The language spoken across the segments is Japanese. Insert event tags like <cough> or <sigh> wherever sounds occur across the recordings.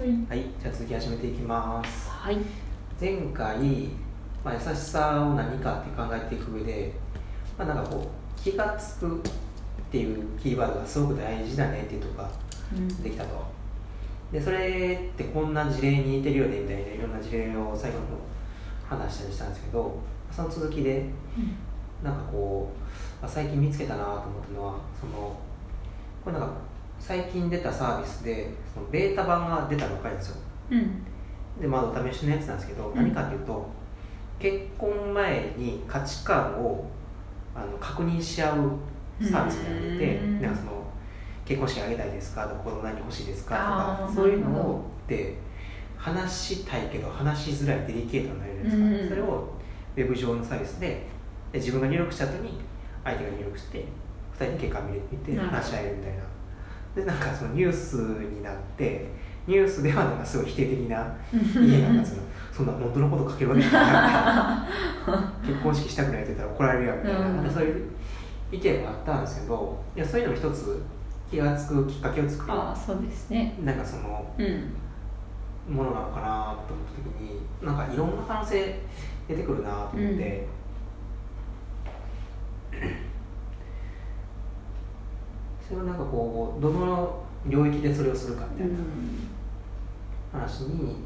はい、じゃあ続き始めていきます。はい前回、まあ、優しさを何かって考えていく上で、まあ、なんかこう気がつくっていうキーワードがすごく大事だねっていうとこができたと。で、それってこんな事例に似てるよねみたいないろんな事例を最後の方話したりしたんですけど、その続きで、なんかこう、あ最近見つけたなと思ったのは、その、これなんか最近出たサービスで、そのベータ版が出たばっかりですよ。うん。でまだお試しのやつなんですけど、ん。何かっていうと結婚前に価値観をあの確認し合うサービスになってて、うん。なんかその結婚式あげたいですか？とか子供何欲しいですか？とかそういうのをで話したいけど話しづらいデリケートな内容ですか、うん。それをウェブ上のサービスでで自分が入力した後に相手が入力して2人で結果見れ見て話し合えるみたいなでなんかそのニュースになってニュースではなんかすごい否定的な家なんかそのそんな本当のこと書けるわけないな結婚式したくないって言ったら怒られるやんみたいな,、うん。そういう意見もあったんですけどいやそういうのも一つ気が付くきっかけを作る。ああそうですね。なんかそのうん。ものなのかなと思った時になんかいろんな可能性出てくるなと思って、それをなんかこうどの領域でそれをするかみたいな話に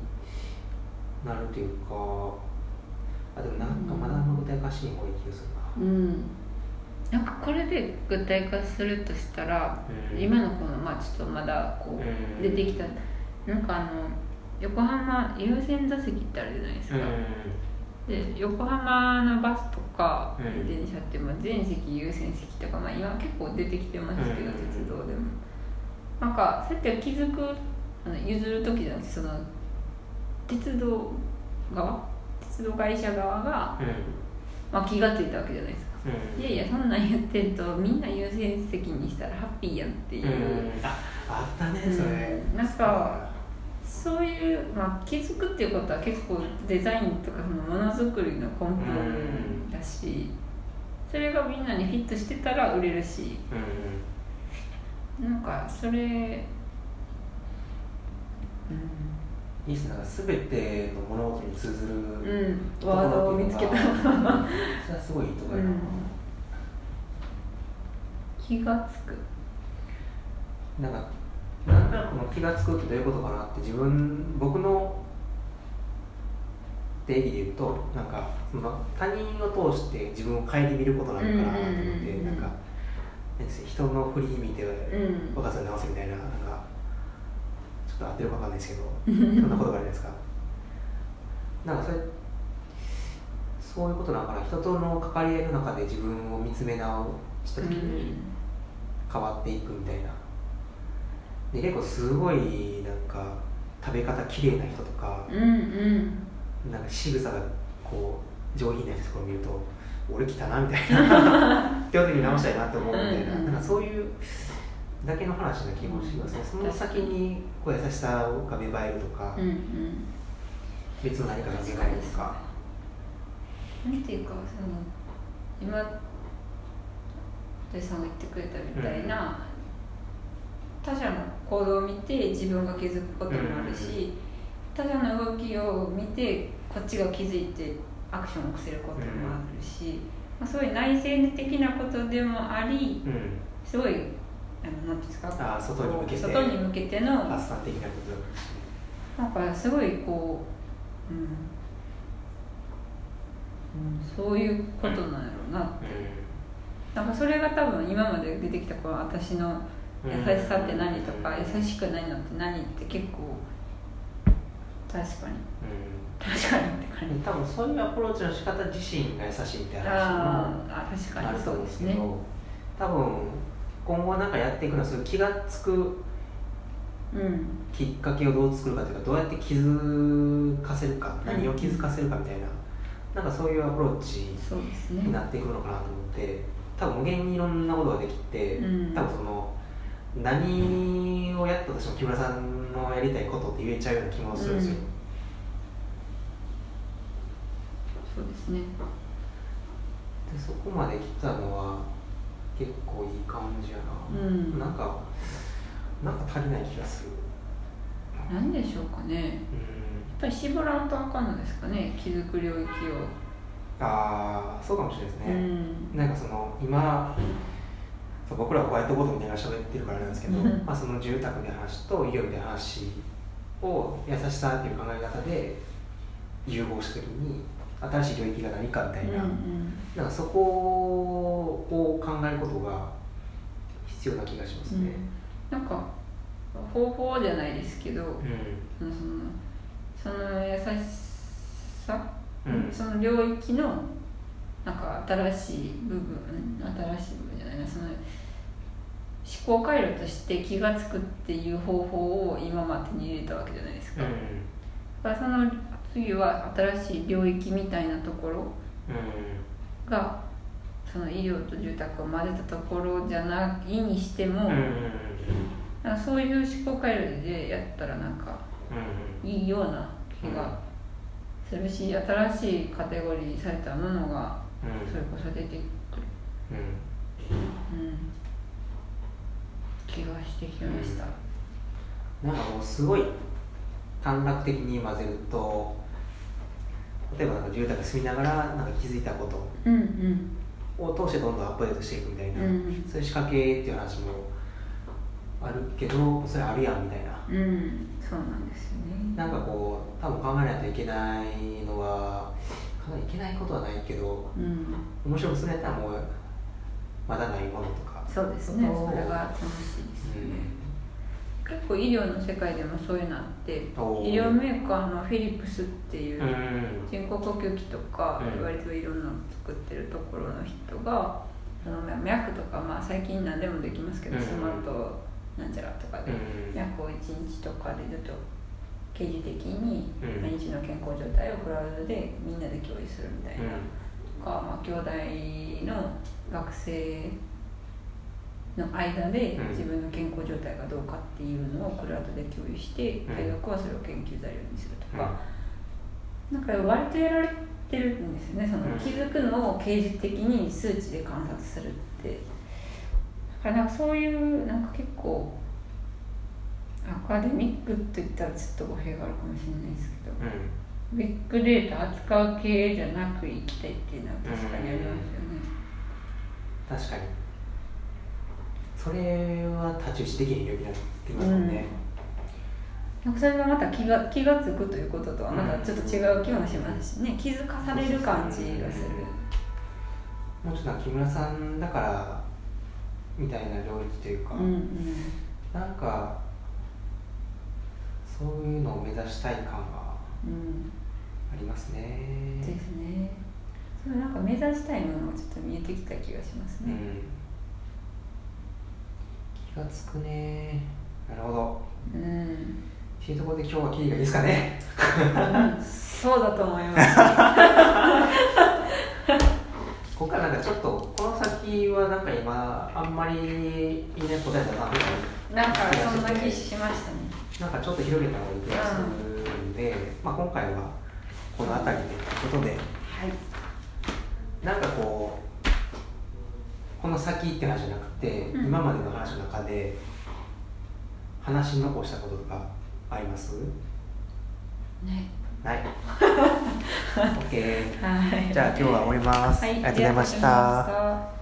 なるというかあでもなんかまだあんま具体化しに方がいい気がするな。うん。なんかこれで具体化するとしたら、うん。今のこのまあちょっとまだこうん。う出てきた、なんかあの横浜優先座席ってあるじゃないですか、で横浜のバスとかうん。電車ってまあ全席優先席とか、まあ、今結構出てきてますけど、うん。鉄道でも。なんかそうやって気づくあの譲る時じゃなくてその鉄道側？鉄道会社側が、うん。まあ、気がついたわけじゃないですか。うん。いやいやそんなん言ってるとみんな優先席にしたらハッピーやんっていう、うん。ああったねそれ、うん。なんかそういう、まあ、気づくっていうことは結構デザインとかそのものづくりの根本だし、それがみんなにフィットしてたら売れるし。うんなんかそれいいっすね。全ての物事に通ずる、うん、うん、ワードを見つけた、それはすごいいいとこやな、うん。気がつく。なんかこの気が付くってどういうことかなって自分僕の定義で言うとなんかその他人を通して自分を顧みることなのかなと思って、うんうんなんか人の振り見てうん。若さに直せみたいななんかちょっと合ってるかわかんないですけどそんなことがあるじゃないですかなんかそれそういうことなのかな人との関わり合いの中で自分を見つめ直した時に変わっていくみたいなで結構すごいなんか食べ方綺麗な人とかうんうん。なんか仕草がこう上品な人とかを見ると俺来たなみたいな。<laughs> ってことに直したいなと思うみたいな,、うんうんなんかそういうだけの話な気もしますね、その先にこう優しさが芽生えるとか、うんうん。別の何かが芽生えるとか、なんていうかその今土井さんが言ってくれたみたいな、他者の行動を見て自分が気づくこともあるし、他者の動きを見てこっちが気づいてアクションを起こせることもあるし、まあ、そういう内省的なことでもありうん、すごいあのなんていうんですかあー外に向けて外に向けての発散的なことなんかすごいこう、うんうん、そういうことなんやろうななんかそれが多分今まで出てきたこの私の優しさって何とか優しくないのって何って結構確かに。確かにって感じ。うん、多分そういうアプローチの仕方自身が優しいみたいな話もあると思うんですけどね。多分今後なんかやっていくのはそういう気が付くうん。きっかけをどう作るかというかどうやって気づかせるかうん。何を気づかせるかみたいな、なんかそういうアプローチになってくるのかなと思って多分無限にいろんなことができて、うん。多分その何をやったとしても木村さんのやりたいことって言えちゃうような気もするんですよ、そうですね。でそこまで来たのは結構いい感じやな、うん。なんかなんか足りない気がする。なんでしょうかね。やっぱり絞らんとあかんのですかね。気づく領域をああそうかもしれないですね、うん。なんかその今そう僕らはホワイトボードみたいな喋ってるからなんですけど、うん。まあ、その住宅みたいな話と医療みたいな話を優しさっていう考え方で融合した時に新しい領域が何かみたいな,、うんうん。なんかそこを考えることが必要な気がしますね。なんか方法じゃないですけどうん。そのその優しさ、うん。その領域のなんか新しい部分新しい部分じゃないな。その思考回路として気が付くっていう方法を今まで手に入れたわけじゃないですか、だからその次は新しい領域みたいなところうがその医療と住宅を混ぜたところじゃないにしても、んうん。うんなんかそういう思考回路でやったらなんかうん。いいような気がするし、新しいカテゴリーされたものがうんそれこそ出てくる、うん。うん、気がしてきました、なんかもうすごい短絡的に混ぜると例えばなんか住宅住みながらなんか気づいたことうんうん。を通してどんどんアップデートしていくみたいな、うんそういう仕掛けっていう話もあるけどそれあるやんみたいな。うん。そうなんですよね。なんかこう多分考えないといけないのは考えないけないことはないけどうん。面白くするやったらもうまだないものとか。そうですね。それが楽しいですよね、結構医療の世界でもそういうのあって医療メーカーのフィリップスっていううん。うん人工呼吸器とか、うん。割といろんなの作ってるところの人があの脈とか、まあ、最近何でもできますけど、うん。スマートなんちゃらとかで、うん。脈を1日とかでずっと刑事的にうん。毎日の健康状態をクラウドでみんなで共有するみたいな、とか、まあ、兄弟の学生の間でうん。自分の健康状態がどうかっていうのをクラウドで共有してうん。大学はそれを研究材料にするとか、なんか割とやられてるんですよね。そのうん。気づくのを刑事的に数値で観察するって。だからなんかそういうなんか結構アカデミックって言ったらちょっと語弊があるかもしれないですけど。うん。うんビッグデータ扱う系じゃなく生きたいっていうのは確かにありますよね。確かに。それは太刀打ちできへん領域になってきますもん。ね、なんかそれがまた気が気が付くということとはまたちょっと違う気もしますしね。気づかされる感じがする。もうちょっと木村さんだからみたいな領域というか、うんうん。なんかそういうのを目指したい感がうんありますね。ですね。それなんか目指したいものもちょっと見えてきた気がしますね。うん。気がつくね。なるほど。うん、っていうところで今日はキリがいいですかね。そうだと思います <laughs> ここからなんかちょっとこの先はなんか今あんまりいいね答えたなみたいななんかそんな気しましたね。なんかちょっと広げた方がいい気がするんで、まあ、今回はこの辺りでということで。はい。なんかこうこの先って話じゃなくて、うん。今までの話の中で話し残したこととかあります？ねない。OK <laughs> はい。じゃあ今日は終わります、はい。ありがとうございました